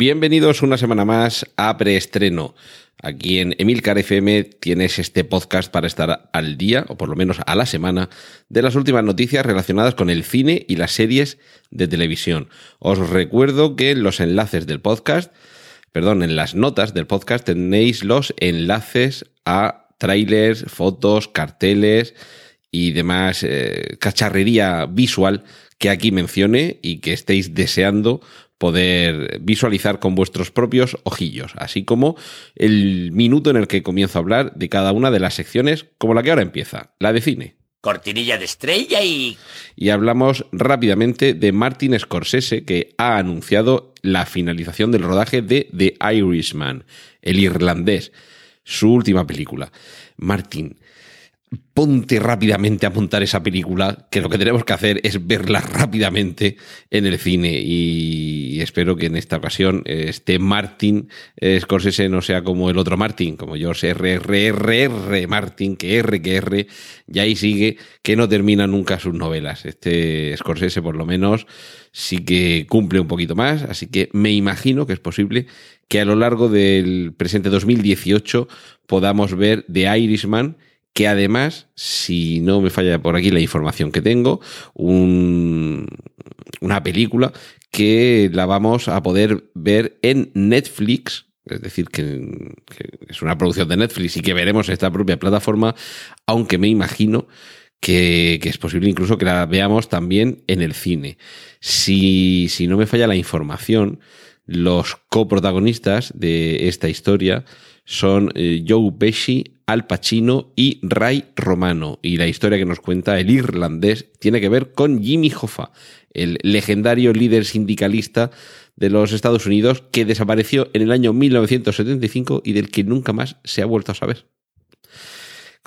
Bienvenidos una semana más a Preestreno. Aquí en Emilcar FM tienes este podcast para estar al día, o por lo menos a la semana, de las últimas noticias relacionadas con el cine y las series de televisión. Os recuerdo que en los enlaces del podcast, perdón, en las notas del podcast tenéis los enlaces a trailers, fotos, carteles y demás eh, cacharrería visual que aquí mencione y que estéis deseando poder visualizar con vuestros propios ojillos, así como el minuto en el que comienzo a hablar de cada una de las secciones, como la que ahora empieza, la de cine. Cortinilla de estrella y... Y hablamos rápidamente de Martin Scorsese, que ha anunciado la finalización del rodaje de The Irishman, el irlandés, su última película. Martin, ponte rápidamente a montar esa película, que lo que tenemos que hacer es verla rápidamente en el cine y espero que en esta ocasión este Martin Scorsese no sea como el otro Martin, como George R. Martin, que R, que R, y ahí sigue, que no termina nunca sus novelas. Este Scorsese por lo menos sí que cumple un poquito más, así que me imagino que es posible que a lo largo del presente 2018 podamos ver The Irishman, que además, si no me falla por aquí la información que tengo, un, una película que la vamos a poder ver en Netflix, es decir, que, es una producción de Netflix y que veremos en esta propia plataforma, aunque me imagino que, que, es posible incluso que la veamos también en el cine. Si, si no me falla la información, los coprotagonistas de esta historia son eh, Joe Pesci, Al Pacino y Ray Romano. Y la historia que nos cuenta el irlandés tiene que ver con Jimmy Hoffa, el legendario líder sindicalista de los Estados Unidos que desapareció en el año 1975 y del que nunca más se ha vuelto a saber.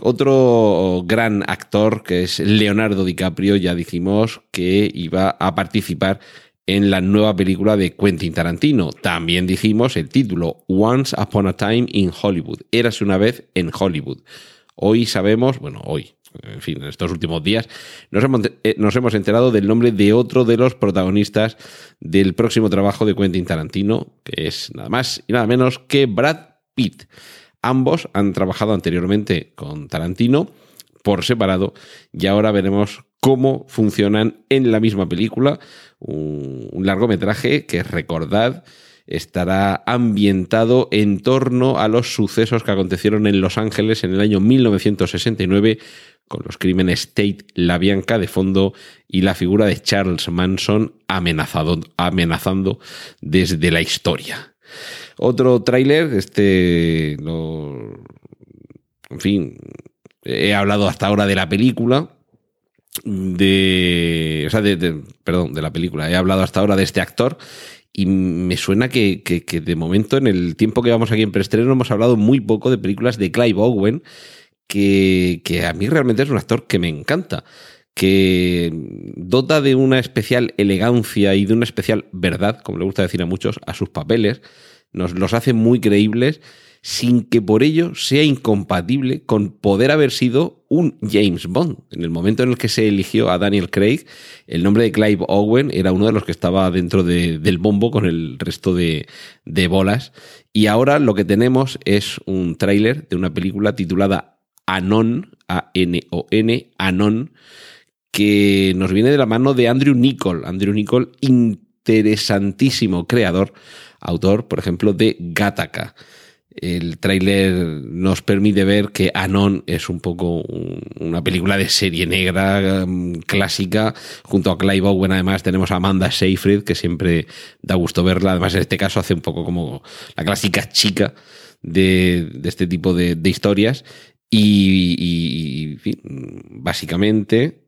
Otro gran actor que es Leonardo DiCaprio, ya dijimos que iba a participar en la nueva película de Quentin Tarantino. También dijimos el título, Once Upon a Time in Hollywood. Érase una vez en Hollywood. Hoy sabemos, bueno, hoy, en fin, en estos últimos días, nos hemos, eh, nos hemos, enterado del nombre de otro de los protagonistas del próximo trabajo de Quentin Tarantino, que es nada más y nada menos que Brad Pitt. Ambos han trabajado anteriormente con Tarantino por separado y ahora veremos cómo funcionan en la misma película. Un, largometraje que, recordad, estará ambientado en torno a los sucesos que acontecieron en Los Ángeles en el año 1969 con los crímenes Tate, la Bianca de fondo y la figura de Charles Manson amenazado, amenazando desde la historia. Otro tráiler, este, lo, en fin, he hablado hasta ahora de la película, de, o sea, de, perdón, de la película, he hablado hasta ahora de este actor y me suena que, que, que, de momento en el tiempo que vamos aquí en preestreno hemos hablado muy poco de películas de Clive Owen, que, que a mí realmente es un actor que me encanta que dota de una especial elegancia y de una especial verdad, como le gusta decir a muchos, a sus papeles, nos los hace muy creíbles sin que por ello sea incompatible con poder haber sido un James Bond. En el momento en el que se eligió a Daniel Craig, el nombre de Clive Owen era uno de los que estaba dentro de, del bombo con el resto de, de bolas. Y ahora lo que tenemos es un tráiler de una película titulada Anon, A-N-O-N, Anon, que nos viene de la mano de Andrew Nichol. Andrew Nichol, interesantísimo creador, autor, por ejemplo, de Gattaca. El tráiler nos permite ver que Anon es un poco una película de serie negra um, clásica. Junto a Clive Owen, además, tenemos a Amanda Seyfried, que siempre da gusto verla. Además, en este caso hace un poco como la clásica chica de, este tipo de, historias. Y, básicamente,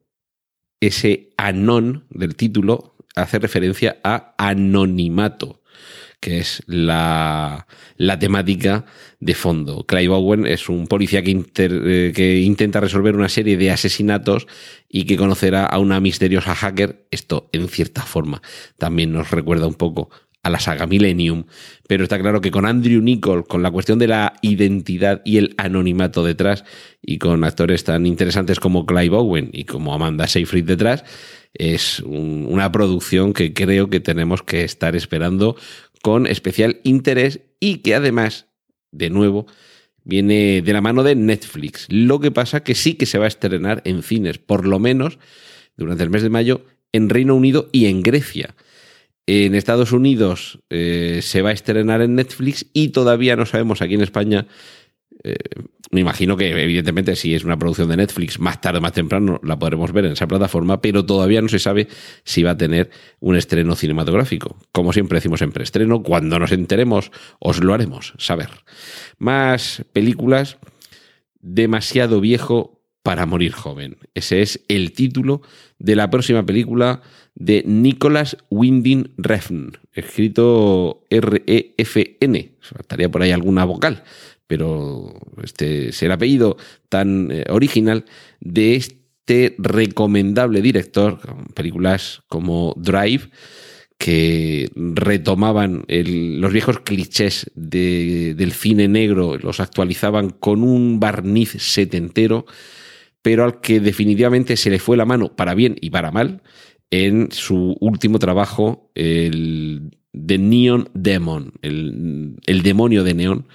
ese Anon del título hace referencia a anonimato que es la, temática de fondo. Clive Owen es un policía que, eh, que intenta resolver una serie de asesinatos y que conocerá a una misteriosa hacker. Esto, en cierta forma, también nos recuerda un poco a la saga Millennium, pero está claro que con Andrew Nichol, con la cuestión de la identidad y el anonimato detrás, y con actores tan interesantes como Clive Owen y como Amanda Seyfried detrás, es una producción que creo que tenemos que estar esperando con especial interés y que además, de nuevo, viene de la mano de Netflix. Lo que pasa que sí que se va a estrenar en cines, por lo menos durante el mes de mayo, en Reino Unido y en Grecia. En Estados Unidos eh, se va a estrenar en Netflix y todavía no sabemos aquí en España eh, me imagino que, evidentemente, si es una producción de Netflix, más tarde o más temprano la podremos ver en esa plataforma, pero todavía no se sabe si va a tener un estreno cinematográfico. Como siempre decimos en preestreno, cuando nos enteremos, os lo haremos saber. Más películas, demasiado viejo para morir joven. Ese es el título de la próxima película de Nicholas Winding Refn, escrito R-E-F-N. Estaría por ahí alguna vocal pero este es el apellido tan eh, original de este recomendable director, películas como Drive, que retomaban los viejos clichés del cine negro, los actualizaban con un barniz setentero, pero al que definitivamente se le fue la mano para bien y para mal en su último trabajo, el The Neon Demon, el, el demonio de neón,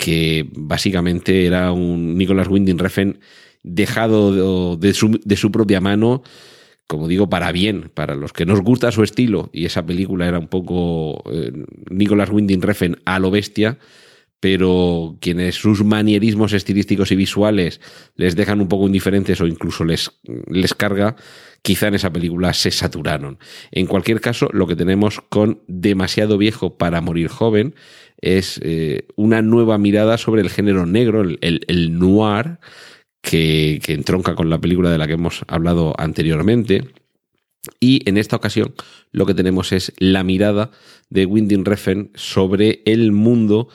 que básicamente era un Nicholas Winding Refn dejado de su, propia mano, como digo, para bien, para los que nos gusta su estilo, y esa película era un poco eh, Nicholas Winding Refn a lo bestia, pero quienes sus manierismos estilísticos y visuales les dejan un poco indiferentes o incluso les, les carga, quizá en esa película se saturaron. En cualquier caso, lo que tenemos con Demasiado viejo para morir joven es eh, una nueva mirada sobre el género negro, el, noir, que, que, entronca con la película de la que hemos hablado anteriormente. Y en esta ocasión lo que tenemos es la mirada de Winding Refn sobre el mundo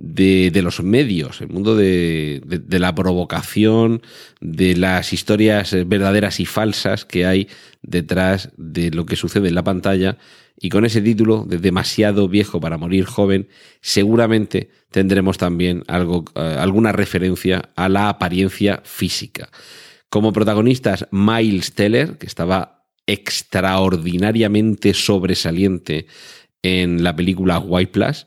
de, los medios, el mundo de, la provocación, de las historias verdaderas y falsas que hay detrás de lo que sucede en la pantalla. Y con ese título de demasiado viejo para morir joven, seguramente tendremos también algo, eh, alguna referencia a la apariencia física. Como protagonistas, Miles Teller, que estaba extraordinariamente sobresaliente en la película White Plus,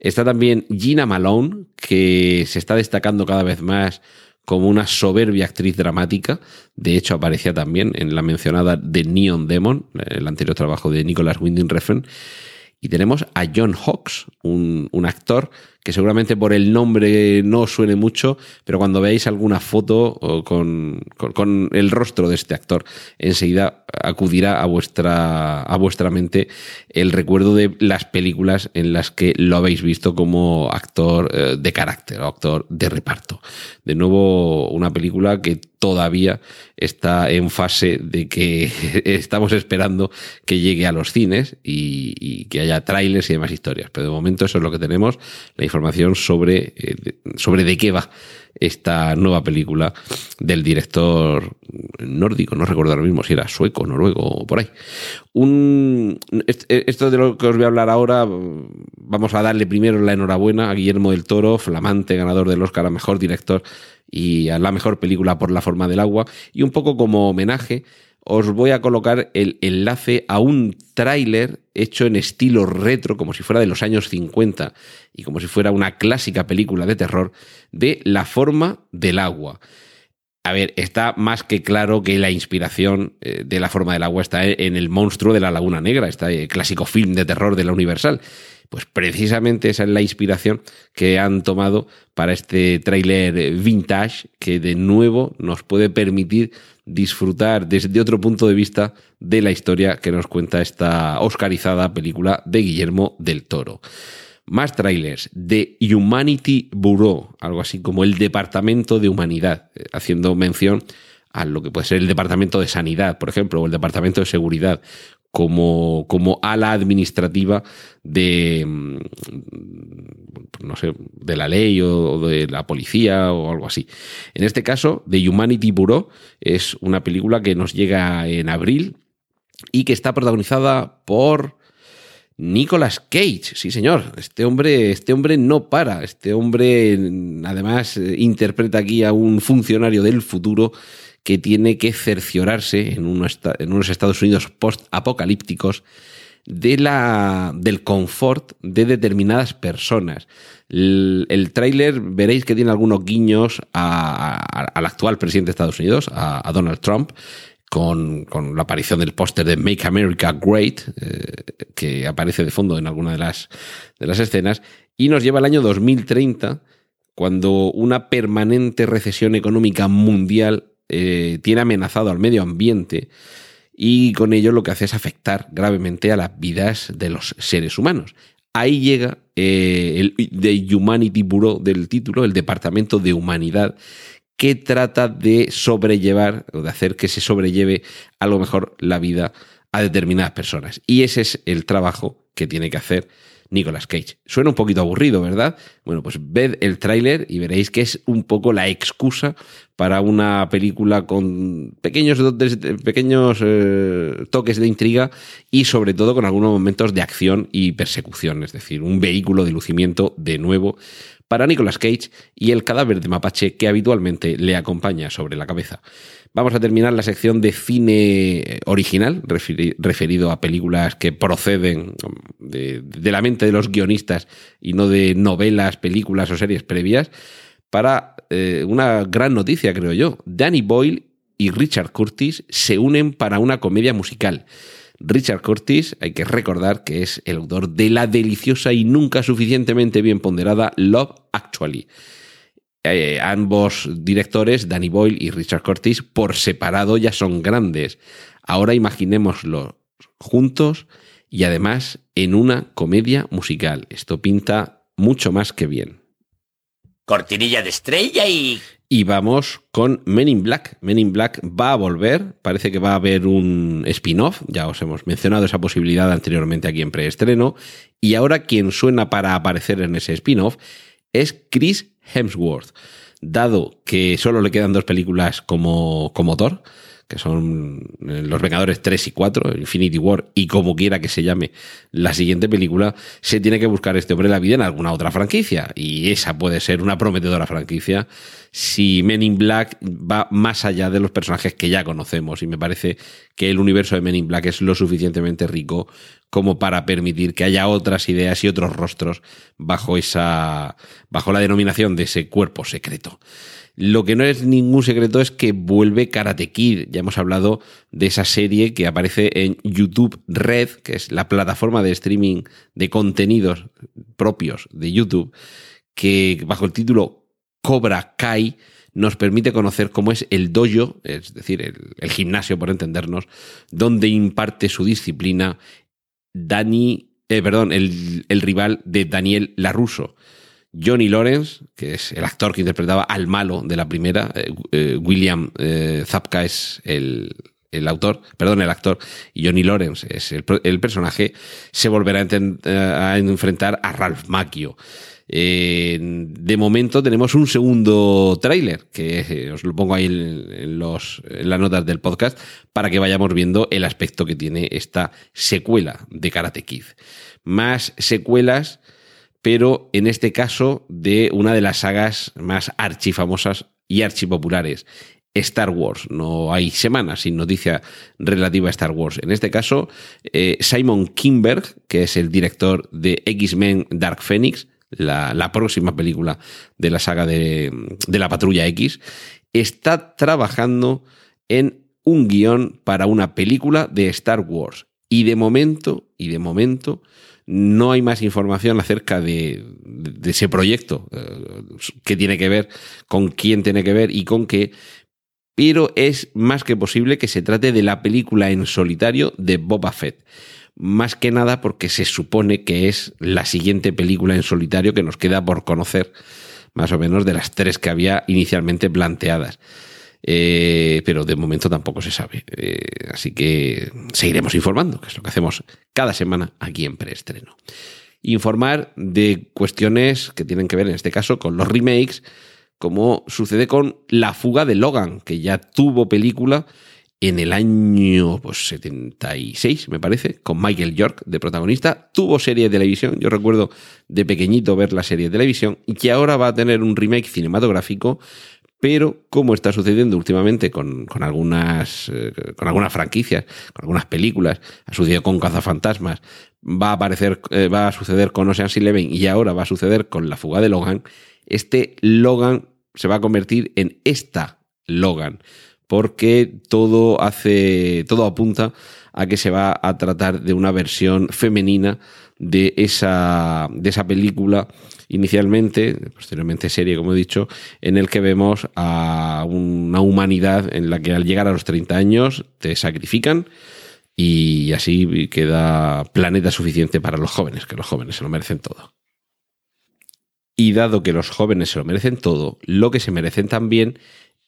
Está también Gina Malone, que se está destacando cada vez más como una soberbia actriz dramática. De hecho, aparecía también en la mencionada The Neon Demon, el anterior trabajo de Nicholas Winding Refn. Y tenemos a John Hawkes, un, un actor que seguramente por el nombre no suene mucho, pero cuando veáis alguna foto con, con, el rostro de este actor, enseguida acudirá a vuestra, a vuestra mente el recuerdo de las películas en las que lo habéis visto como actor eh, de carácter o actor de reparto. De nuevo, una película que todavía está en fase de que estamos esperando que llegue a los cines y, que haya trailers y demás historias. Pero de momento eso es lo que tenemos. La información sobre, eh, sobre de qué va esta nueva película del director nórdico, no recuerdo ahora mismo si era sueco, noruego o por ahí. Un, esto de lo que os voy a hablar ahora, vamos a darle primero la enhorabuena a Guillermo del Toro, flamante ganador del Oscar a Mejor Director y a la Mejor Película por La Forma del Agua, y un poco como homenaje os voy a colocar el enlace a un tráiler hecho en estilo retro, como si fuera de los años 50 y como si fuera una clásica película de terror, de La forma del agua. A ver, está más que claro que la inspiración eh, de La forma del agua está en el monstruo de la Laguna Negra, este clásico film de terror de la Universal. Pues precisamente esa es la inspiración que han tomado para este tráiler vintage que de nuevo nos puede permitir disfrutar desde otro punto de vista de la historia que nos cuenta esta oscarizada película de Guillermo del Toro. Más trailers de Humanity Bureau, algo así como el Departamento de Humanidad, eh, haciendo mención a lo que puede ser el Departamento de Sanidad, por ejemplo, o el Departamento de Seguridad, como, como ala administrativa de, mm, no sé, de la ley o de la policía o algo así. En este caso, The Humanity Bureau es una película que nos llega en abril y que está protagonizada por Nicolas Cage, sí señor, este hombre, este hombre no para, este hombre además interpreta aquí a un funcionario del futuro que tiene que cerciorarse en, unos Estados Unidos post-apocalípticos de del confort de determinadas personas. El, tráiler veréis que tiene algunos guiños al actual presidente de Estados Unidos, a, Donald Trump, con, la aparición del póster de Make America Great, eh, que aparece de fondo en alguna de las, de las escenas, y nos lleva al año 2030, cuando una permanente recesión económica mundial eh, tiene amenazado al medio ambiente y con ello lo que hace es afectar gravemente a las vidas de los seres humanos. Ahí llega eh, el The Humanity Bureau del título, el Departamento de Humanidad, que trata de sobrellevar o de hacer que se sobrelleve a lo mejor la vida a determinadas personas. Y ese es el trabajo que tiene que hacer Nicolas Cage. Suena un poquito aburrido, ¿verdad? Bueno, pues ved el tráiler y veréis que es un poco la excusa para una película con pequeños, pequeños eh, toques de intriga y sobre todo con algunos momentos de acción y persecución, es decir, un vehículo de lucimiento de nuevo para Nicolas Cage y el cadáver de mapache que habitualmente le acompaña sobre la cabeza. Vamos a terminar la sección de cine original, referido a películas que proceden de, la mente de los guionistas y no de novelas, películas o series previas, para eh, una gran noticia, creo yo. Danny Boyle y Richard Curtis se unen para una comedia musical. Richard Curtis, hay que recordar que es el autor de la deliciosa y nunca suficientemente bien ponderada Love Actually. Eh, ambos directores, Danny Boyle y Richard Curtis, por separado ya son grandes. Ahora imaginémoslo juntos y además en una comedia musical. Esto pinta mucho más que bien. Cortinilla de estrella y... Y vamos con Men in Black. Men in Black va a volver, parece que va a haber un spin-off, ya os hemos mencionado esa posibilidad anteriormente aquí en preestreno, y ahora quien suena para aparecer en ese spin-off es Chris Hemsworth. Dado que solo le quedan dos películas como, como Thor, que son eh, Los Vengadores 3 y 4, Infinity War, y como quiera que se llame la siguiente película, se tiene que buscar este hombre la vida en alguna otra franquicia. Y esa puede ser una prometedora franquicia si Men in Black va más allá de los personajes que ya conocemos. Y me parece que el universo de Men in Black es lo suficientemente rico como para permitir que haya otras ideas y otros rostros bajo esa. bajo la denominación de ese cuerpo secreto. Lo que no es ningún secreto es que vuelve Karate Kid. Ya hemos hablado de esa serie que aparece en YouTube Red, que es la plataforma de streaming de contenidos propios de YouTube, que bajo el título Cobra Kai nos permite conocer cómo es el dojo, es decir, el, gimnasio, por entendernos, donde imparte su disciplina Dani, eh, perdón, el, el rival de Daniel Laruso Johnny Lawrence, que es el actor que interpretaba al malo de la primera, eh, eh, William eh, Zapka es el, autor, perdón, el actor, y Johnny Lawrence es el, personaje, se volverá a, enfrentar a Ralph Macchio. de momento tenemos un segundo tráiler, que os lo pongo ahí en, los, en las notas del podcast, para que vayamos viendo el aspecto que tiene esta secuela de Karate Kid. Más secuelas pero en este caso de una de las sagas más archifamosas y archipopulares, Star Wars. No hay semanas sin noticia relativa a Star Wars. En este caso, eh, Simon Kinberg, que es el director de X-Men Dark Phoenix, la, próxima película de la saga de, de la Patrulla X, está trabajando en un guion para una película de Star Wars. Y de momento, y de momento, no hay más información acerca de, ese proyecto, eh, que tiene que ver, con quién tiene que ver y con qué, pero es más que posible que se trate de la película en solitario de Boba Fett. Más que nada porque se supone que es la siguiente película en solitario que nos queda por conocer, más o menos de las tres que había inicialmente planteadas. Eh, pero de momento tampoco se sabe. Eh, así que seguiremos informando, que es lo que hacemos cada semana aquí en preestreno. Informar de cuestiones que tienen que ver, en este caso, con los remakes, como sucede con La fuga de Logan, que ya tuvo película en el año pues, 76, me parece, con Michael York de protagonista. Tuvo serie de televisión, yo recuerdo de pequeñito ver la serie de televisión, y que ahora va a tener un remake cinematográfico pero como está sucediendo últimamente con, algunas, eh, con algunas franquicias, con algunas películas, ha sucedido con Cazafantasmas, va a aparecer, eh, va a suceder con Ocean's Eleven y ahora va a suceder con la fuga de Logan, este Logan se va a convertir en esta Logan, porque todo hace, todo apunta a que se va a tratar de una versión femenina de esa, de esa película inicialmente, posteriormente serie, como he dicho, en el que vemos a una humanidad en la que al llegar a los 30 años te sacrifican y así queda planeta suficiente para los jóvenes, que los jóvenes se lo merecen todo. Y dado que los jóvenes se lo merecen todo, lo que se merecen también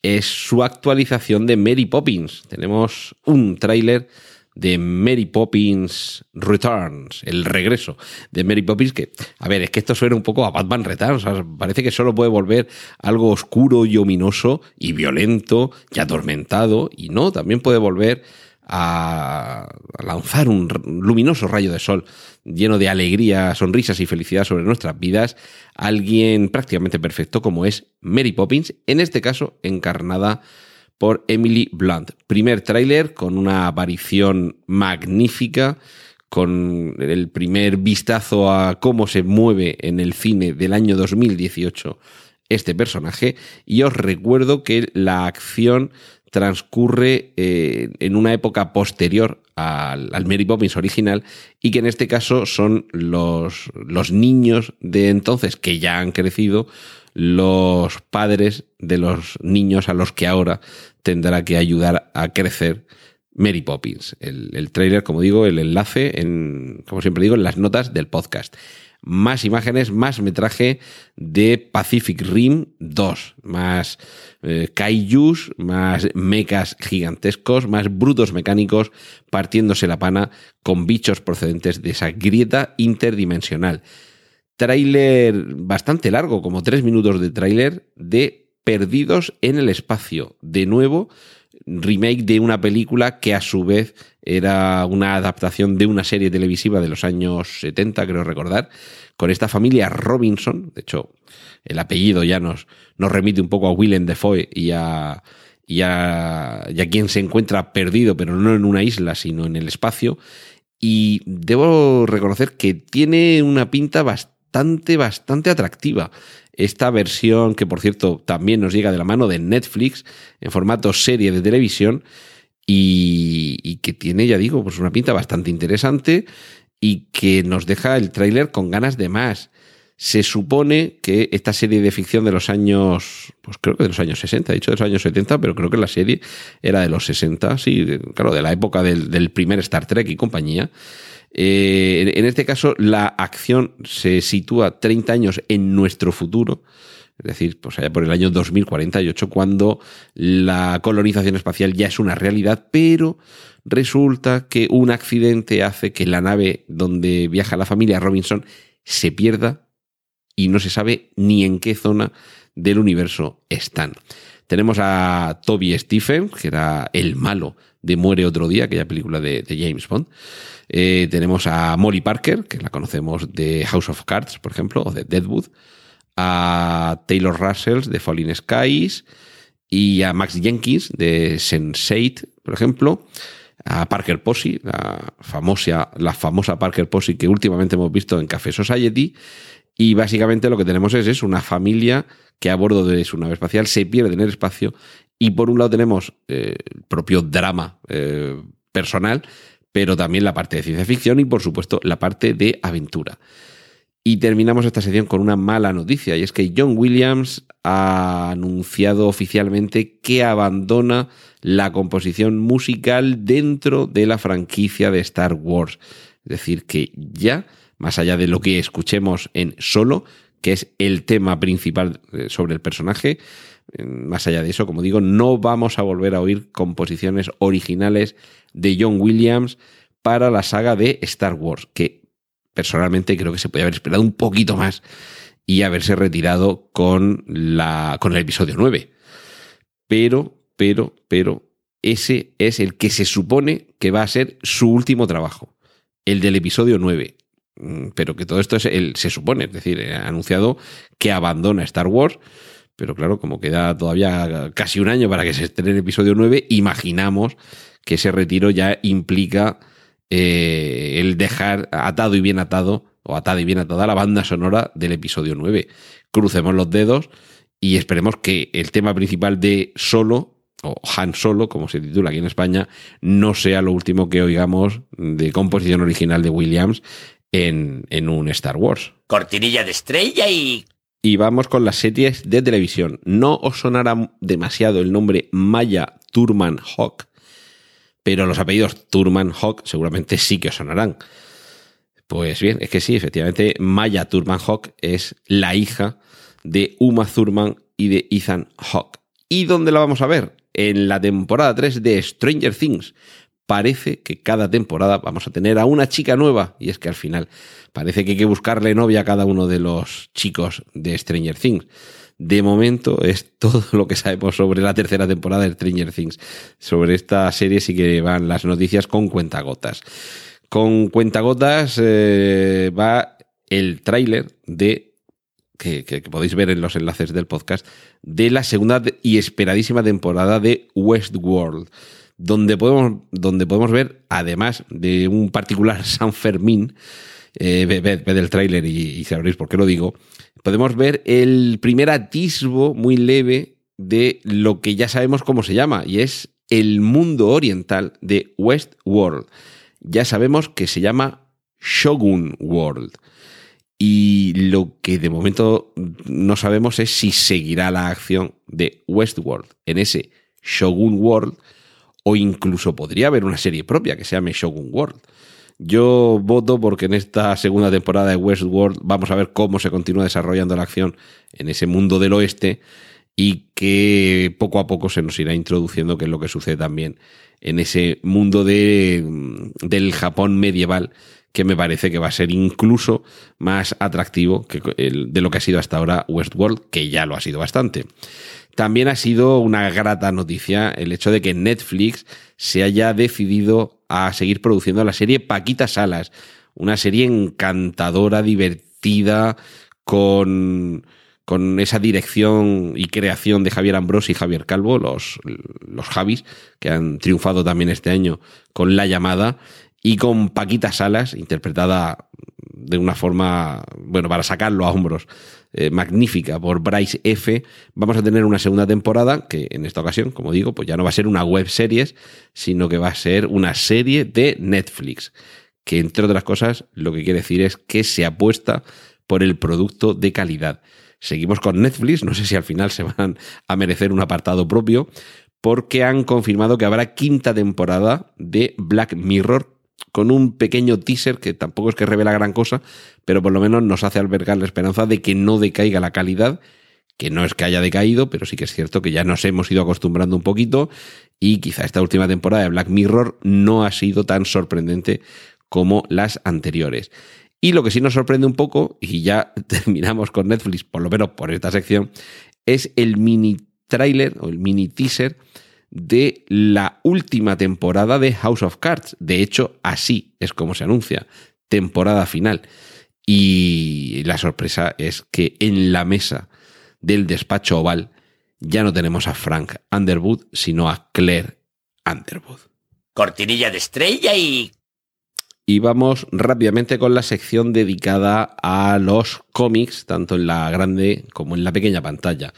es su actualización de Mary Poppins. Tenemos un tráiler de Mary Poppins Returns, el regreso de Mary Poppins, que, a ver, es que esto suena un poco a Batman Returns, parece que solo puede volver algo oscuro y ominoso y violento y atormentado, y no, también puede volver a lanzar un luminoso rayo de sol lleno de alegría, sonrisas y felicidad sobre nuestras vidas, alguien prácticamente perfecto como es Mary Poppins, en este caso encarnada por Emily Blunt. Primer tráiler con una aparición magnífica, con el primer vistazo a cómo se mueve en el cine del año 2018 este personaje. Y os recuerdo que la acción transcurre eh, en una época posterior al, Mary Poppins original y que en este caso son los, los niños de entonces que ya han crecido los padres de los niños a los que ahora tendrá que ayudar a crecer Mary Poppins. El, el trailer, como digo, el enlace, en, como siempre digo, en las notas del podcast. Más imágenes, más metraje de Pacific Rim 2, más eh, kaijus, más mechas gigantescos, más brutos mecánicos partiéndose la pana con bichos procedentes de esa grieta interdimensional. Tráiler bastante largo, como tres minutos de tráiler de Perdidos en el espacio. De nuevo, remake de una película que a su vez era una adaptación de una serie televisiva de los años 70, creo recordar, con esta familia Robinson. De hecho, el apellido ya nos, nos remite un poco a Willem Dafoe y a, y a, y a quien se encuentra perdido, pero no en una isla, sino en el espacio. Y debo reconocer que tiene una pinta bastante, bastante atractiva esta versión que por cierto también nos llega de la mano de Netflix en formato serie de televisión y, que tiene, ya digo, pues una pinta bastante interesante y que nos deja el tráiler con ganas de más. Se supone que esta serie de ficción de los años, pues creo que de los años 60, he dicho de los años 70, pero creo que la serie era de los 60, sí, claro, de la época del primer Star Trek y compañía. Eh, en este caso, la acción se sitúa 30 años en nuestro futuro, es decir, pues por el año 2048, cuando la colonización espacial ya es una realidad, pero resulta que un accidente hace que la nave donde viaja la familia Robinson se pierda y no se sabe ni en qué zona del universo están. Tenemos a Toby Stephen, que era el malo de Muere otro día, aquella película de, James Bond. Eh, tenemos a Molly Parker, que la conocemos de House of Cards, por ejemplo, o de Deadwood. A Taylor Russell de Falling Skies. Y a Max Jenkins de Sense8, por ejemplo. A Parker Posey, la famosa, la famosa Parker Posey que últimamente hemos visto en Café Society. Y básicamente lo que tenemos es, una familia que a bordo de su nave espacial se pierde en el espacio y por un lado tenemos eh, el propio drama eh, personal, pero también la parte de ciencia ficción y por supuesto la parte de aventura. Y terminamos esta sección con una mala noticia, y es que John Williams ha anunciado oficialmente que abandona la composición musical dentro de la franquicia de Star Wars. Es decir, que ya, más allá de lo que escuchemos en solo, que es el tema principal eh, sobre el personaje, Más allá de eso, como digo, no vamos a volver a oír composiciones originales de John Williams para la saga de Star Wars, que personalmente creo que se puede haber esperado un poquito más y haberse retirado con, la, con el episodio 9. Pero, pero, pero, ese es el que se supone que va a ser su último trabajo, el del episodio 9. Mm, pero que todo esto es el, se supone, es decir, ha anunciado que abandona Star Wars, pero claro, como queda todavía casi un año para que se estrene el episodio 9, imaginamos que ese retiro ya implica eh, el dejar atado y bien atado, o atada y bien atada la banda sonora del episodio 9. Crucemos los dedos y esperemos que el tema principal de Solo, o Han Solo, como se titula aquí en España, no sea lo último que oigamos de composición original de Williams en, en un Star Wars. Cortinilla de estrella y... Y vamos con las series de televisión. No os sonará demasiado el nombre Maya Turman Hawk, pero los apellidos Turman Hawk seguramente sí que os sonarán. Pues bien, es que sí, efectivamente, Maya Turman Hawk es la hija de Uma Thurman y de Ethan Hawke. ¿Y dónde la vamos a ver? En la temporada 3 de Stranger Things. Parece que cada temporada vamos a tener a una chica nueva, y es que al final parece que hay que buscarle novia a cada uno de los chicos de Stranger Things. De momento es todo lo que sabemos sobre la tercera temporada de Stranger Things. Sobre esta serie sí que van las noticias con cuentagotas. Con cuentagotas eh, va el tráiler de que, podéis ver en los enlaces del podcast, de la segunda y esperadísima temporada de Westworld, donde podemos, donde podemos ver, además de un particular San Fermín, eh, ved, el tráiler y, sabréis por qué lo digo, podemos ver el primer atisbo muy leve de lo que ya sabemos cómo se llama, y es el mundo oriental de Westworld. Ya sabemos que se llama Shogun World. Y lo que de momento no sabemos es si seguirá la acción de Westworld en ese Shogun World o incluso podría haber una serie propia que se llame Shogun World. Yo voto porque en esta segunda temporada de Westworld vamos a ver cómo se continúa desarrollando la acción en ese mundo del oeste y que poco a poco se nos irá introduciendo qué es lo que sucede también en ese mundo de, del Japón medieval que me parece que va a ser incluso más atractivo que el, de lo que ha sido hasta ahora Westworld, que ya lo ha sido bastante. También ha sido una grata noticia el hecho de que Netflix se haya decidido a seguir produciendo la serie Paquita Salas, una serie encantadora, divertida, con, con esa dirección y creación de Javier Ambrosi y Javier Calvo, los, los Javis, que han triunfado también este año con La Llamada, y con Paquita Salas, interpretada de una forma, bueno, para sacarlo a hombros, eh, magnífica por Bryce F. Vamos a tener una segunda temporada que en esta ocasión, como digo, pues ya no va a ser una web series, sino que va a ser una serie de Netflix, que entre otras cosas lo que quiere decir es que se apuesta por el producto de calidad. Seguimos con Netflix, no sé si al final se van a merecer un apartado propio, porque han confirmado que habrá quinta temporada de Black Mirror con un pequeño teaser que tampoco es que revela gran cosa, pero por lo menos nos hace albergar la esperanza de que no decaiga la calidad, que no es que haya decaído, pero sí que es cierto que ya nos hemos ido acostumbrando un poquito y quizá esta última temporada de Black Mirror no ha sido tan sorprendente como las anteriores. Y lo que sí nos sorprende un poco, y ya terminamos con Netflix, por lo menos por esta sección, es el mini trailer o el mini teaser de la última temporada de House of Cards. De hecho, así es como se anuncia, temporada final. Y la sorpresa es que en la mesa del despacho oval ya no tenemos a Frank Underwood, sino a Claire Underwood. Cortinilla de estrella y... Y vamos rápidamente con la sección dedicada a los cómics, tanto en la grande como en la pequeña pantalla.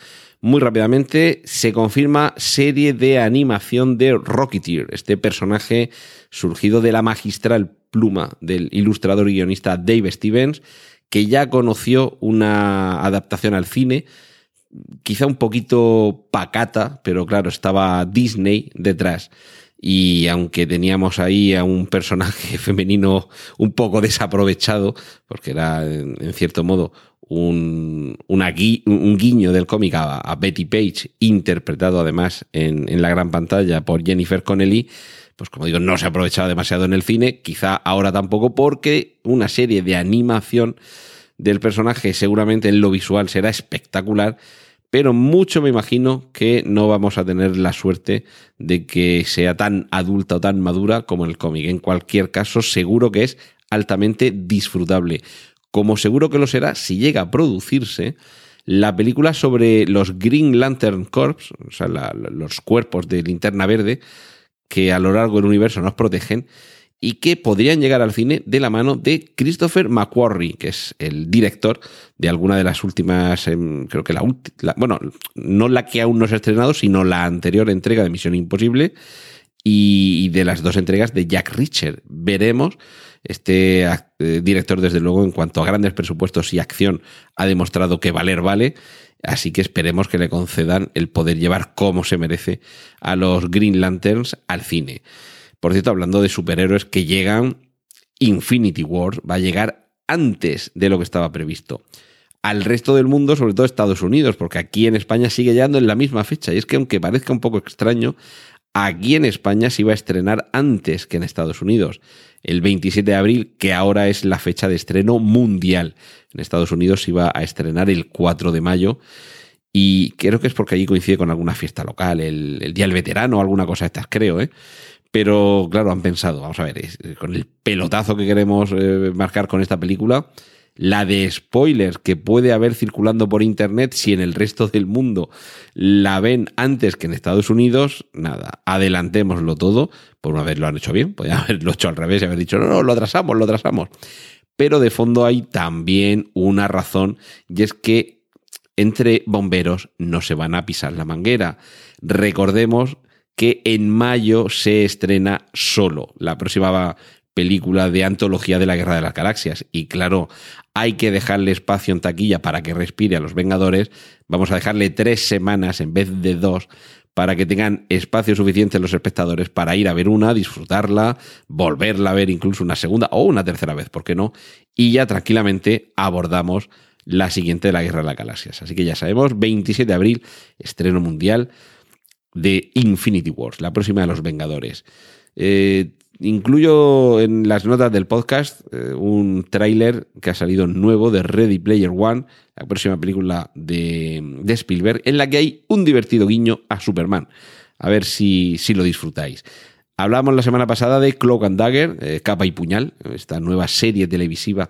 Muy rápidamente se confirma serie de animación de Rocketeer, este personaje surgido de la magistral pluma del ilustrador y guionista Dave Stevens, que ya conoció una adaptación al cine, quizá un poquito pacata, pero claro, estaba Disney detrás. Y aunque teníamos ahí a un personaje femenino un poco desaprovechado, porque era en cierto modo un, un guiño del cómic a, Betty Page, interpretado además en, en la gran pantalla por Jennifer Connelly, pues como digo, no se ha aprovechado demasiado en el cine, quizá ahora tampoco, porque una serie de animación del personaje seguramente en lo visual será espectacular, pero mucho me imagino que no vamos a tener la suerte de que sea tan adulta o tan madura como el cómic. En cualquier caso, seguro que es altamente disfrutable, como seguro que lo será si llega a producirse la película sobre los Green Lantern Corps, o sea, los cuerpos de linterna verde, que a lo largo del universo nos protegen y que podrían llegar al cine de la mano de Christopher McQuarrie, que es el director de alguna de las últimas, em, creo que la última, bueno, no la que aún no se ha estrenado, sino la anterior entrega de Misión Imposible y de las dos entregas de Jack Reacher. Veremos. Este eh, director, desde luego, en cuanto a grandes presupuestos y acción, ha demostrado que valer vale. Así que esperemos que le concedan el poder llevar como se merece a los Green Lanterns al cine. Por cierto, hablando de superhéroes que llegan, Infinity War va a llegar antes de lo que estaba previsto. Al resto del mundo, sobre todo Estados Unidos, porque aquí en España sigue llegando en la misma fecha. Y es que aunque parezca un poco extraño, aquí en España se iba a estrenar antes que en Estados Unidos, el 27 de abril, que ahora es la fecha de estreno mundial. En Estados Unidos se iba a estrenar el 4 de mayo y creo que es porque allí coincide con alguna fiesta local, el, Día del Veterano o alguna cosa de estas, creo, ¿eh? Pero claro, han pensado, vamos a ver, con el pelotazo que queremos eh, marcar con esta película, la de spoilers que puede haber circulando por internet si en el resto del mundo la ven antes que en Estados Unidos, nada, adelantémoslo todo. Por una vez lo han hecho bien, podrían haberlo hecho al revés y haber dicho, no, no, lo atrasamos, lo atrasamos. Pero de fondo hay también una razón y es que entre bomberos no se van a pisar la manguera. Recordemos que en mayo se estrena solo la próxima película de antología de la Guerra de las Galaxias. Y claro, hay que dejarle espacio en taquilla para que respire a los Vengadores. Vamos a dejarle tres semanas en vez de dos para que tengan espacio suficiente los espectadores para ir a ver una, disfrutarla, volverla a ver incluso una segunda o una tercera vez, ¿por qué no? Y ya tranquilamente abordamos la siguiente de la Guerra de las Galaxias. Así que ya sabemos, 27 de abril, estreno mundial de Infinity Wars, la próxima de los Vengadores. Eh, Incluyo en las notas del podcast eh, un tráiler que ha salido nuevo de Ready Player One, la próxima película de, Spielberg, en la que hay un divertido guiño a Superman. A ver si, si lo disfrutáis. Hablamos la semana pasada de Cloak and Dagger, eh, Capa y Puñal, esta nueva serie televisiva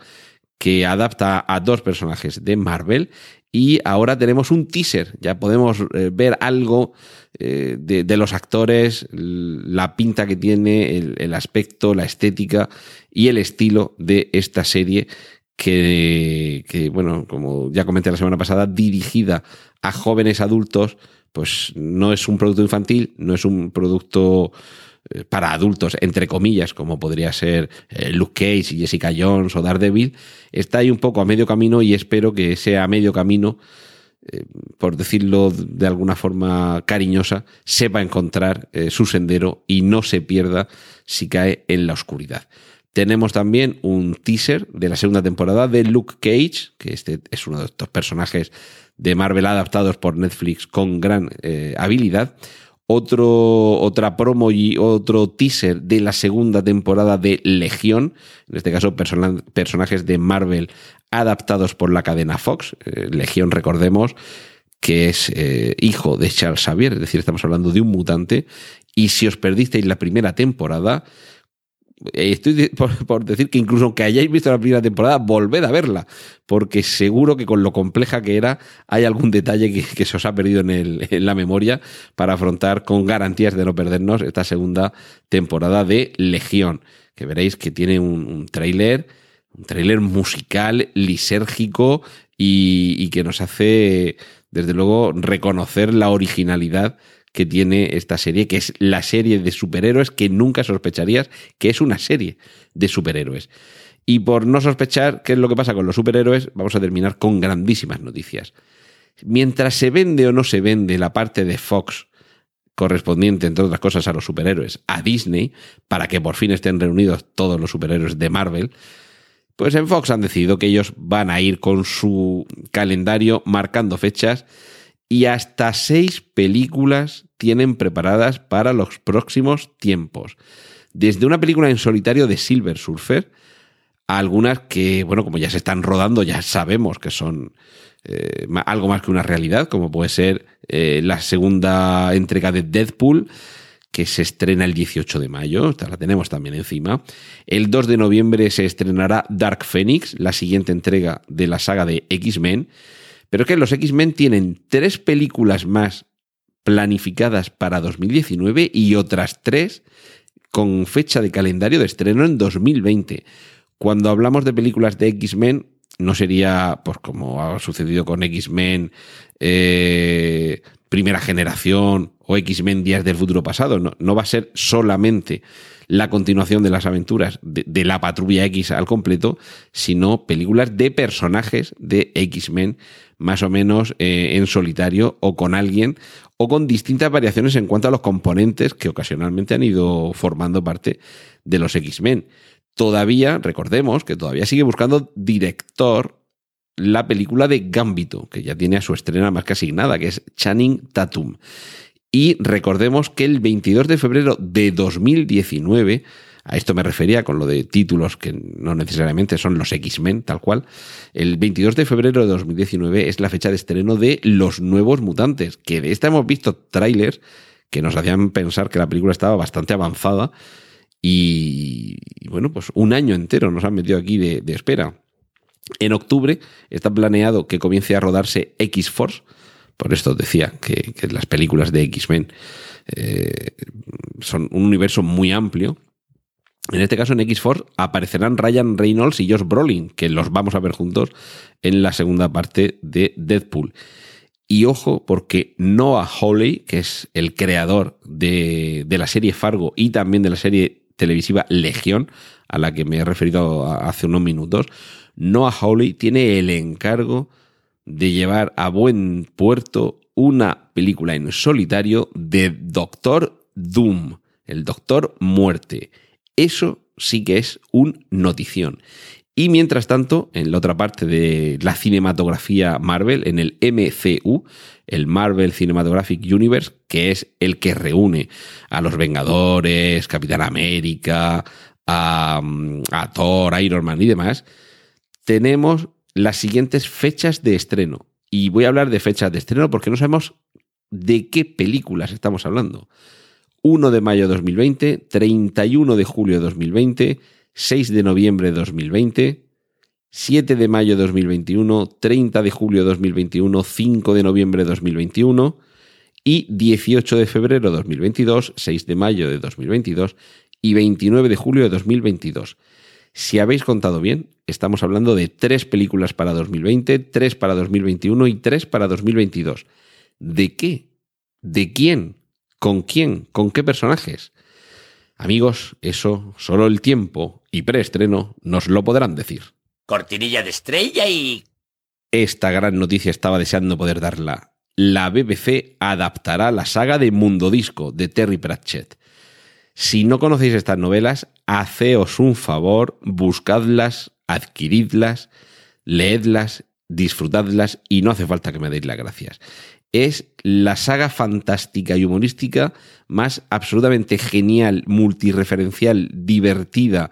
que adapta a dos personajes de Marvel. Y ahora tenemos un teaser, ya podemos eh, ver algo eh, de, los actores, la pinta que tiene, el, aspecto, la estética y el estilo de esta serie que, que, bueno, como ya comenté la semana pasada, dirigida a jóvenes adultos, pues no es un producto infantil, no es un producto para adultos, entre comillas, como podría ser eh, Luke Cage y Jessica Jones o Daredevil, está ahí un poco a medio camino y espero que sea a medio camino, eh, por decirlo de alguna forma cariñosa, sepa encontrar su sendero y no se pierda si cae en la oscuridad. Tenemos también un teaser de la segunda temporada de Luke Cage, que este es uno de estos personajes de Marvel adaptados por Netflix con gran habilidad otro, otra promo y otro teaser de la segunda temporada de Legión, en este caso personajes de Marvel adaptados por la cadena Fox. Eh, Legión, recordemos, que es eh, hijo de Charles Xavier, es decir, estamos hablando de un mutante. Y si os perdisteis la primera temporada, estoy por, decir que incluso aunque hayáis visto la primera temporada, volved a verla, porque seguro que con lo compleja que era, hay algún detalle que, se os ha perdido en, la memoria para afrontar con garantías de no perdernos esta segunda temporada de Legión, que veréis que tiene un, un tráiler, un tráiler musical, lisérgico y que nos hace, desde luego, reconocer la originalidad que tiene esta serie, que es la serie de superhéroes que nunca sospecharías que es una serie de superhéroes. Y por no sospechar qué es lo que pasa con los superhéroes, vamos a terminar con grandísimas noticias. Mientras se vende o no se vende la parte de Fox correspondiente, entre otras cosas, a los superhéroes, a Disney, para que por fin estén reunidos todos los superhéroes de Marvel, pues en Fox han decidido que ellos van a ir con su calendario marcando fechas y hasta seis películas tienen preparadas para los próximos tiempos. Desde una película en solitario de Silver Surfer, a algunas que, bueno, como ya se están rodando, ya sabemos que son eh, algo más que una realidad, como puede ser eh, la segunda entrega de Deadpool, que se estrena el 18 de mayo, esta la tenemos también encima. El 2 de noviembre se estrenará Dark Phoenix, la siguiente entrega de la saga de X-Men. Pero que los X-Men tienen tres películas más planificadas para 2019 y otras tres con fecha de calendario de estreno en 2020. Cuando hablamos de películas de X-Men, no sería, pues como ha sucedido con X-Men eh, primera generación o X-Men días del futuro pasado, no, no, va a ser solamente la continuación de las aventuras de, la patrulla X al completo, sino películas de personajes de X-Men más o menos eh, en solitario o con alguien o con distintas variaciones en cuanto a los componentes que ocasionalmente han ido formando parte de los X-Men. Todavía, recordemos que todavía sigue buscando director la película de Gambito, que ya tiene a su estrena más que asignada, que es Channing Tatum. Y recordemos que el 22 de febrero de 2019, a esto me refería con lo de títulos que no necesariamente son los X-Men, tal cual, el 22 de febrero de 2019 es la fecha de estreno de Los Nuevos Mutantes, que de esta hemos visto trailers que nos hacían pensar que la película estaba bastante avanzada y, bueno, pues un año entero nos han metido aquí de, espera. En octubre está planeado que comience a rodarse X-Force. Por esto decía que, las películas de X-Men eh, son un universo muy amplio. En este caso, en X-Force aparecerán Ryan Reynolds y Josh Brolin, que los vamos a ver juntos en la segunda parte de Deadpool. Y ojo, porque Noah Hawley, que es el creador de, de la serie Fargo y también de la serie televisiva Legión, a la que me he referido hace unos minutos, Noah Hawley tiene el encargo de llevar a buen puerto una película en solitario de Doctor Doom, el Doctor Muerte. Eso sí que es un notición. Y mientras tanto, en la otra parte de la cinematografía Marvel, en el MCU, el Marvel Cinematographic Universe, que es el que reúne a los Vengadores, Capitán América, a, a Thor, Iron Man y demás, tenemos las siguientes fechas de estreno. Y voy a hablar de fechas de estreno porque no sabemos de qué películas estamos hablando. 1 de mayo de 2020, 31 de julio de 2020, 6 de noviembre de 2020, 7 de mayo de 2021, 30 de julio de 2021, 5 de noviembre de 2021 y 18 de febrero de 2022, 6 de mayo de 2022 y 29 de julio de 2022. Si habéis contado bien, estamos hablando de tres películas para 2020, tres para 2021 y tres para 2022. ¿De qué? ¿De quién? ¿Con quién? ¿Con qué personajes? Amigos, eso solo el tiempo y preestreno nos lo podrán decir. Cortinilla de estrella y... Esta gran noticia estaba deseando poder darla. La BBC adaptará la saga de Mundo Disco de Terry Pratchett. Si no conocéis estas novelas, haceos un favor, buscadlas, adquiridlas, leedlas, disfrutadlas y no hace falta que me deis las gracias es la saga fantástica y humorística más absolutamente genial, multireferencial, divertida,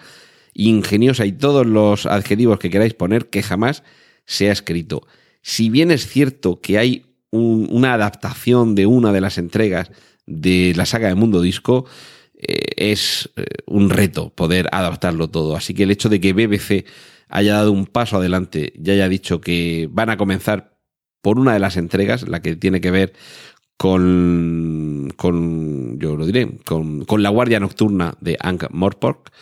ingeniosa y todos los adjetivos que queráis poner que jamás se ha escrito. Si bien es cierto que hay una adaptación de una de las entregas de la saga de Mundo Disco, eh, es eh, un reto poder adaptarlo todo. Así que el hecho de que BBC haya dado un paso adelante y haya dicho que van a comenzar por una de las entregas, la que tiene que ver con, con yo lo diré, con, la guardia nocturna de Ankh Morpork,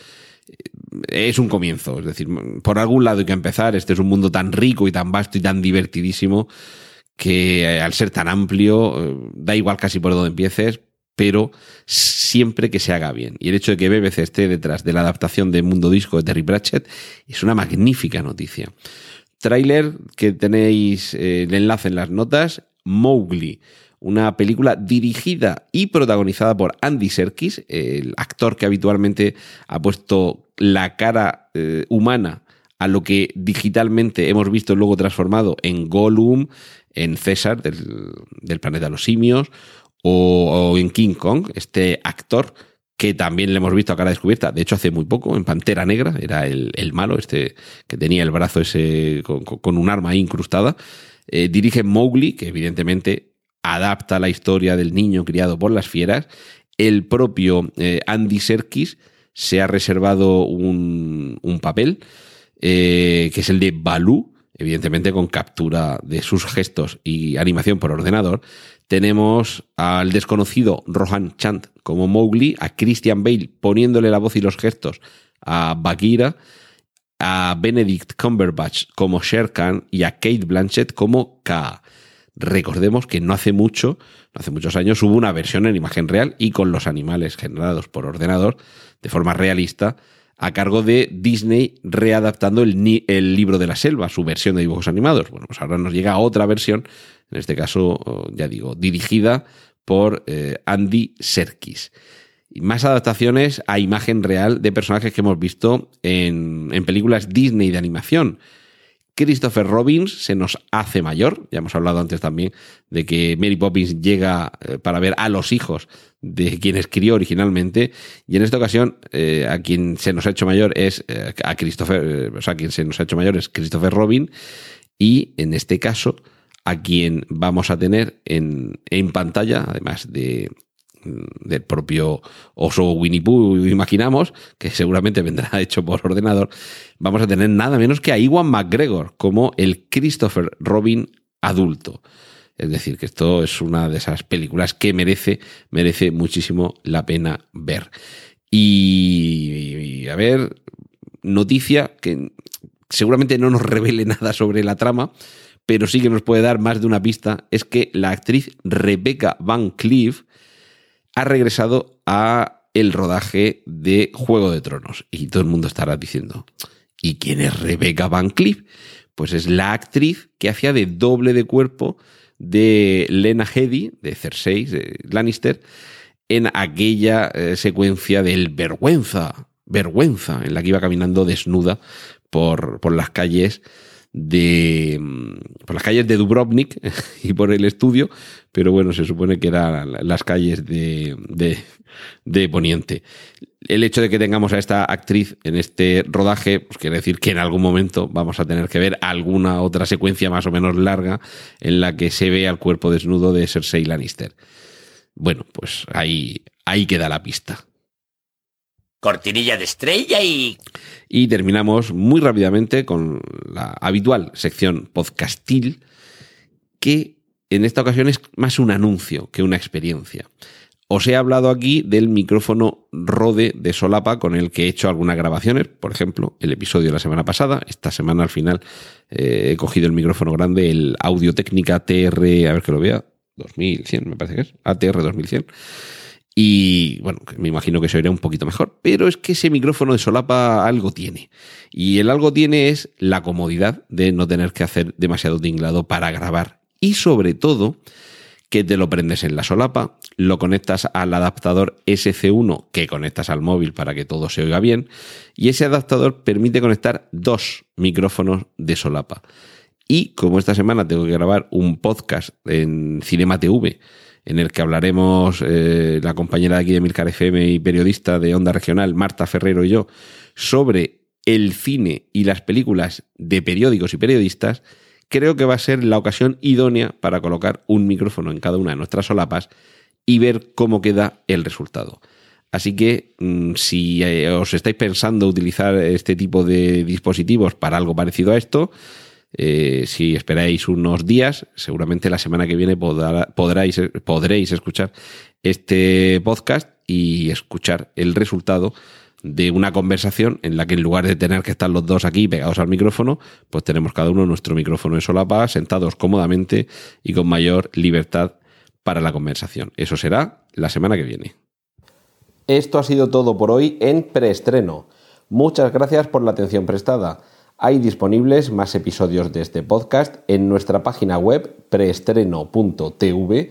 es un comienzo. Es decir, por algún lado hay que empezar. Este es un mundo tan rico y tan vasto y tan divertidísimo que eh, al ser tan amplio, eh, da igual casi por donde empieces, pero siempre que se haga bien. Y el hecho de que BBC esté detrás de la adaptación de Mundo Disco de Terry Pratchett es una magnífica noticia. Trailer que tenéis eh, el enlace en las notas, Mowgli, una película dirigida y protagonizada por Andy Serkis, el actor que habitualmente ha puesto la cara eh, humana a lo que digitalmente hemos visto luego transformado en Gollum, en César del, planeta los simios o, en King Kong, este actor que también le hemos visto a cara descubierta, de hecho hace muy poco, en Pantera Negra, era el, malo, este que tenía el brazo ese con, un arma incrustada. Eh, dirige Mowgli, que evidentemente adapta la historia del niño criado por las fieras. El propio eh, Andy Serkis se ha reservado un, un papel eh, que es el de Balú, evidentemente con captura de sus gestos y animación por ordenador. Tenemos al desconocido Rohan Chant como Mowgli, a Christian Bale poniéndole la voz y los gestos a Bagheera, a Benedict Cumberbatch como Sher Khan y a Kate Blanchett como K. Recordemos que no hace mucho, no hace muchos años, hubo una versión en imagen real y con los animales generados por ordenador de forma realista a cargo de Disney readaptando el, el, libro de la selva, su versión de dibujos animados. Bueno, pues ahora nos llega otra versión, en este caso, ya digo, dirigida por eh, Andy Serkis. Y más adaptaciones a imagen real de personajes que hemos visto en, en películas Disney de animación. Christopher Robbins se nos hace mayor. Ya hemos hablado antes también de que Mary Poppins llega eh, para ver a los hijos de quien escribió originalmente. Y en esta ocasión, eh, a quien se nos ha hecho mayor es eh, a Christopher, o sea, quien se nos ha hecho mayor es Christopher Robin. Y en este caso, a quien vamos a tener en, en pantalla, además de del propio oso Winnie Pooh, imaginamos, que seguramente vendrá hecho por ordenador, vamos a tener nada menos que a Iwan McGregor como el Christopher Robin adulto. Es decir, que esto es una de esas películas que merece, merece muchísimo la pena ver. Y, a ver, noticia que seguramente no nos revele nada sobre la trama, pero sí que nos puede dar más de una pista, es que la actriz Rebecca Van Cleef, ha regresado a el rodaje de Juego de Tronos. Y todo el mundo estará diciendo, ¿y quién es Rebecca Van Cleef? Pues es la actriz que hacía de doble de cuerpo de Lena Headey, de Cersei, de Lannister, en aquella eh, secuencia del vergüenza, vergüenza, en la que iba caminando desnuda por, por las calles de mm, por las calles de Dubrovnik y por el estudio, pero bueno, se supone que eran las calles de, de, Poniente. El hecho de que tengamos a esta actriz en este rodaje, pues quiere decir que en algún momento vamos a tener que ver alguna otra secuencia más o menos larga en la que se ve al cuerpo desnudo de Cersei Lannister. Bueno, pues ahí, ahí queda la pista cortinilla de estrella y... Y terminamos muy rápidamente con la habitual sección podcastil, que en esta ocasión es más un anuncio que una experiencia. Os he hablado aquí del micrófono Rode de Solapa con el que he hecho algunas grabaciones, por ejemplo, el episodio de la semana pasada. Esta semana al final eh, he cogido el micrófono grande, el Audio Técnica TR, a ver que lo vea, 2100 me parece que es, ATR 2100 y bueno, me imagino que se oirá un poquito mejor, pero es que ese micrófono de solapa algo tiene. Y el algo tiene es la comodidad de no tener que hacer demasiado tinglado para grabar. Y sobre todo, que te lo prendes en la solapa, lo conectas al adaptador SC1 que conectas al móvil para que todo se oiga bien, y ese adaptador permite conectar dos micrófonos de solapa. Y como esta semana tengo que grabar un podcast en Cinema TV, en el que hablaremos eh, la compañera de aquí de Milcar FM y periodista de Onda Regional, Marta Ferrero y yo, sobre el cine y las películas de periódicos y periodistas, creo que va a ser la ocasión idónea para colocar un micrófono en cada una de nuestras solapas y ver cómo queda el resultado. Así que mm, si eh, os estáis pensando utilizar este tipo de dispositivos para algo parecido a esto, eh, si esperáis unos días, seguramente la semana que viene podréis escuchar este podcast y escuchar el resultado de una conversación en la que en lugar de tener que estar los dos aquí pegados al micrófono, pues tenemos cada uno nuestro micrófono en solapa, sentados cómodamente y con mayor libertad para la conversación. Eso será la semana que viene. Esto ha sido todo por hoy en preestreno. Muchas gracias por la atención prestada. Hay disponibles más episodios de este podcast en nuestra página web preestreno.tv,